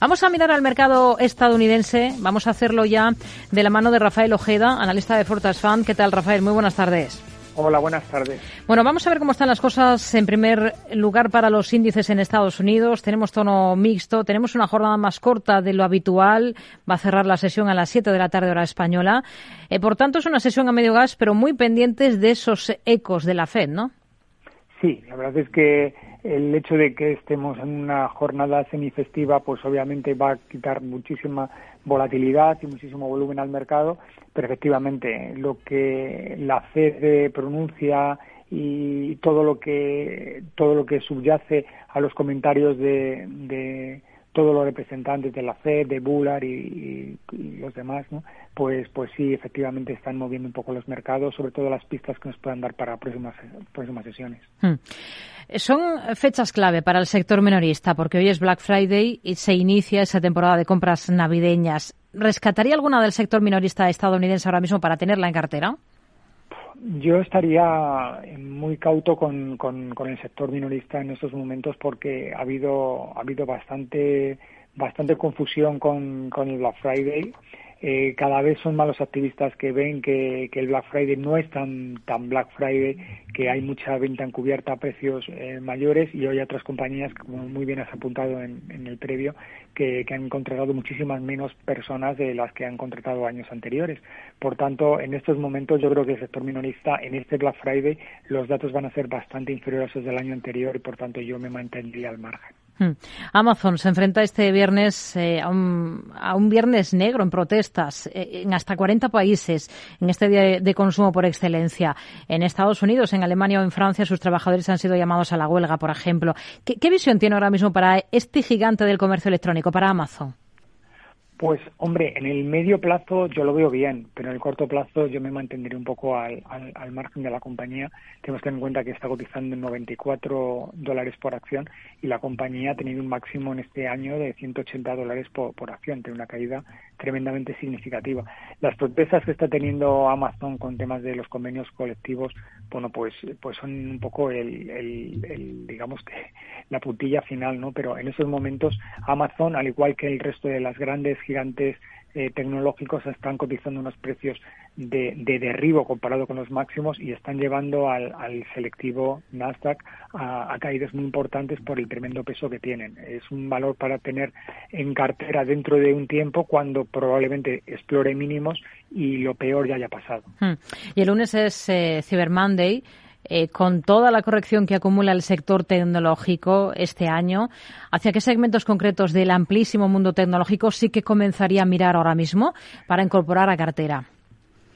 Vamos a mirar al mercado estadounidense. Vamos a hacerlo ya de la mano de Rafael Ojeda, analista de Fortas Fund. ¿Qué tal, Rafael? Muy buenas tardes. Hola, buenas tardes. Bueno, vamos a ver cómo están las cosas. En primer lugar, para los índices en Estados Unidos, tenemos tono mixto, tenemos una jornada más corta de lo habitual. Va a cerrar la sesión a las 7 de la tarde, hora española. Eh, por tanto, es una sesión a medio gas, pero muy pendientes de esos ecos de la Fed, ¿no? Sí, la verdad es que el hecho de que estemos en una jornada semifestiva, pues obviamente va a quitar muchísima volatilidad y muchísimo volumen al mercado, pero efectivamente lo que la Fed pronuncia y todo lo que todo lo que subyace a los comentarios de, de todos los representantes de la Fed, de Bullard y, los demás, ¿no? pues, pues sí, efectivamente están moviendo un poco los mercados, sobre todo las pistas que nos puedan dar para próximas, próximas sesiones. Hmm. Son fechas clave para el sector minorista, porque hoy es Black Friday y se inicia esa temporada de compras navideñas. ¿Rescataría alguna del sector minorista estadounidense ahora mismo para tenerla en cartera? Yo estaría muy cauto con, con, el sector minorista en estos momentos porque ha habido, ha habido bastante, bastante confusión con, con el Black Friday. Eh, cada vez son más los activistas que ven que, el Black Friday no es tan, tan Black Friday, que hay mucha venta encubierta a precios eh, mayores y hoy hay otras compañías, como muy bien has apuntado en, el previo, que, han contratado muchísimas menos personas de las que han contratado años anteriores. Por tanto, en estos momentos yo creo que el sector minorista en este Black Friday los datos van a ser bastante inferiores a los del año anterior y por tanto yo me mantendría al margen. Hmm. Amazon se enfrenta este viernes eh, a, un, viernes negro en protestas eh, en hasta 40 países en este día de, consumo por excelencia. En Estados Unidos, en Alemania o en Francia, sus trabajadores han sido llamados a la huelga, por ejemplo. ¿Qué, qué visión tiene ahora mismo para este gigante del comercio electrónico, para Amazon? Pues hombre, en el medio plazo yo lo veo bien, pero en el corto plazo yo me mantendré un poco al, al, margen de la compañía. Tenemos que tener en cuenta que está cotizando en 94 dólares por acción y la compañía ha tenido un máximo en este año de 180 dólares por, por acción, tiene una caída tremendamente significativa. Las protestas que está teniendo Amazon con temas de los convenios colectivos, bueno, pues, pues son un poco el, el, el digamos que la puntilla final, ¿no? Pero en esos momentos Amazon, al igual que el resto de las grandes gigantes eh, tecnológicos están cotizando unos precios de, derribo comparado con los máximos y están llevando al, selectivo Nasdaq a, caídas muy importantes por el tremendo peso que tienen. Es un valor para tener en cartera dentro de un tiempo cuando probablemente explore mínimos y lo peor ya haya pasado. Hmm. Y el lunes es eh, Cyber Monday. Eh, con toda la corrección que acumula el sector tecnológico este año, ¿hacia qué segmentos concretos del amplísimo mundo tecnológico sí que comenzaría a mirar ahora mismo para incorporar a cartera?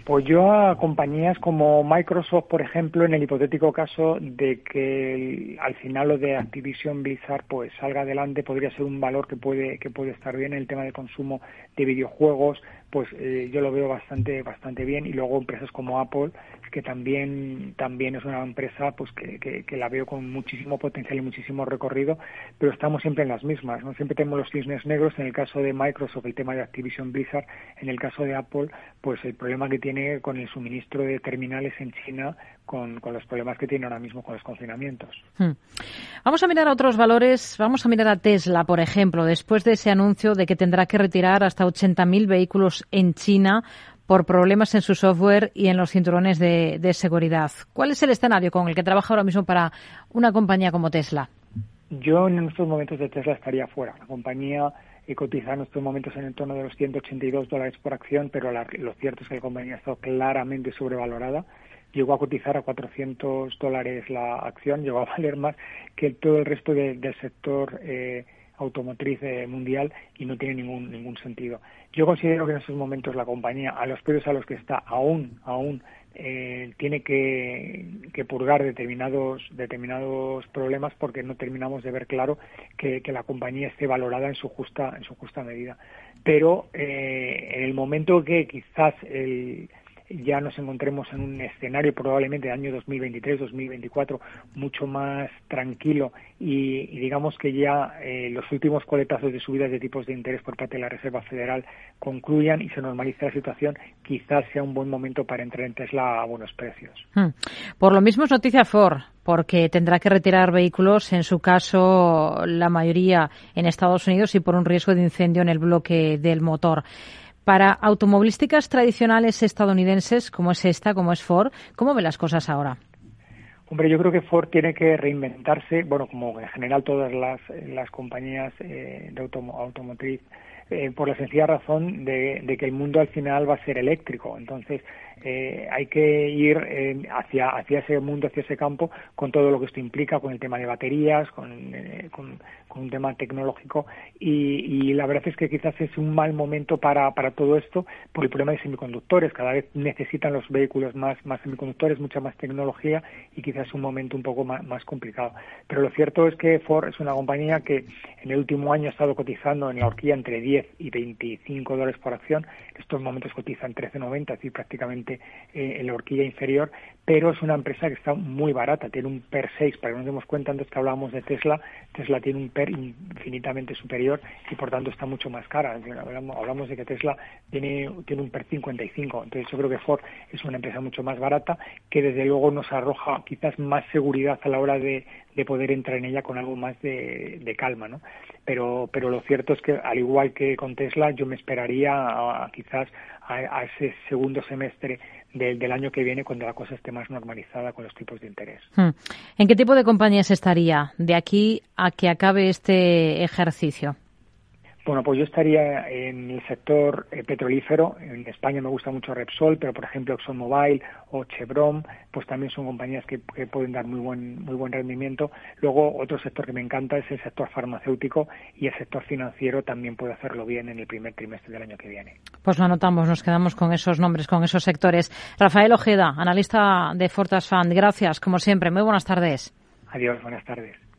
Pues yo a compañías como Microsoft, por ejemplo, en el hipotético caso de que al final lo de Activision Blizzard pues salga adelante, podría ser un valor que puede que puede estar bien. En el tema de consumo de videojuegos, pues eh, yo lo veo bastante bastante bien. Y luego empresas como Apple que también también es una empresa pues que, que, la veo con muchísimo potencial y muchísimo recorrido pero estamos siempre en las mismas no siempre tenemos los cisnes negros. En el caso de Microsoft el tema de Activision Blizzard. En el caso de Apple pues el problema que tiene con el suministro de terminales en China con, con, los problemas que tiene ahora mismo con los confinamientos. Hmm. Vamos a mirar a otros valores. Vamos a mirar a Tesla, por ejemplo, después de ese anuncio de que tendrá que retirar hasta 80.000 vehículos en China por problemas en su software y en los cinturones de, seguridad. ¿Cuál es el escenario con el que trabaja ahora mismo para una compañía como Tesla? Yo en estos momentos de Tesla estaría fuera. La compañía eh, cotiza en estos momentos en el torno de los 182 dólares por acción, pero lo cierto es que la compañía estado claramente sobrevalorada. Llegó a cotizar a 400 dólares la acción, llegó a valer más que todo el resto del sector eh, automotriz eh, mundial y no tiene ningún ningún sentido. Yo considero que en estos momentos la compañía, a los precios a los que está, aún aún eh, tiene que, que, purgar determinados determinados problemas porque no terminamos de ver claro que, que la compañía esté valorada en su justa en su justa medida. Pero eh, en el momento que quizás el ya nos encontremos en un escenario probablemente de año 2023-2024 mucho más tranquilo y, digamos que ya eh, los últimos coletazos de subidas de tipos de interés por parte de la Reserva Federal concluyan y se normalice la situación, quizás sea un buen momento para entrar en Tesla a buenos precios. Hmm. Por lo mismo es noticia Ford, porque tendrá que retirar vehículos, en su caso la mayoría en Estados Unidos y por un riesgo de incendio en el bloque del motor. Para automovilísticas tradicionales estadounidenses, como es esta, como es Ford, ¿cómo ve las cosas ahora? Hombre, yo creo que Ford tiene que reinventarse, bueno, como en general todas las, las compañías eh, de automotriz, eh, por la sencilla razón de, que el mundo al final va a ser eléctrico. Entonces, eh, hay que ir eh, hacia, hacia ese mundo, hacia ese campo, con todo lo que esto implica, con el tema de baterías, con, eh, con, un tema tecnológico. Y, la verdad es que quizás es un mal momento para, para todo esto por el problema de semiconductores. Cada vez necesitan los vehículos más, más semiconductores, mucha más tecnología y quizás es un momento un poco más, más complicado. Pero lo cierto es que Ford es una compañía que en el último año ha estado cotizando en la horquilla entre 10 y 25 dólares por acción. En estos momentos cotiza en 13.90, es decir, prácticamente eh, en la horquilla inferior, pero es una empresa que está muy barata, tiene un PER 6, para que nos demos cuenta, antes que hablábamos de Tesla, Tesla tiene un PER infinitamente superior y por tanto está mucho más cara. Hablamos, de que Tesla tiene, tiene un PER 55, entonces yo creo que Ford es una empresa mucho más barata que desde luego nos arroja quizás más seguridad a la hora de, poder entrar en ella con algo más de, calma, ¿no? Pero, pero lo cierto es que al igual que con Tesla, yo me esperaría a, quizás a, ese segundo semestre del, año que viene cuando la cosa esté más normalizada con los tipos de interés. Hmm. ¿En qué tipo de compañías estaría de aquí a que acabe este ejercicio? Bueno, pues yo estaría en el sector eh, petrolífero. En España me gusta mucho Repsol, pero por ejemplo ExxonMobil o Chevron, pues también son compañías que, pueden dar muy buen muy buen rendimiento. Luego otro sector que me encanta es el sector farmacéutico y el sector financiero también puede hacerlo bien en el primer trimestre del año que viene. Pues lo anotamos, nos quedamos con esos nombres, con esos sectores. Rafael Ojeda, analista de Fortas Fund. Gracias, como siempre. Muy buenas tardes. Adiós, buenas tardes.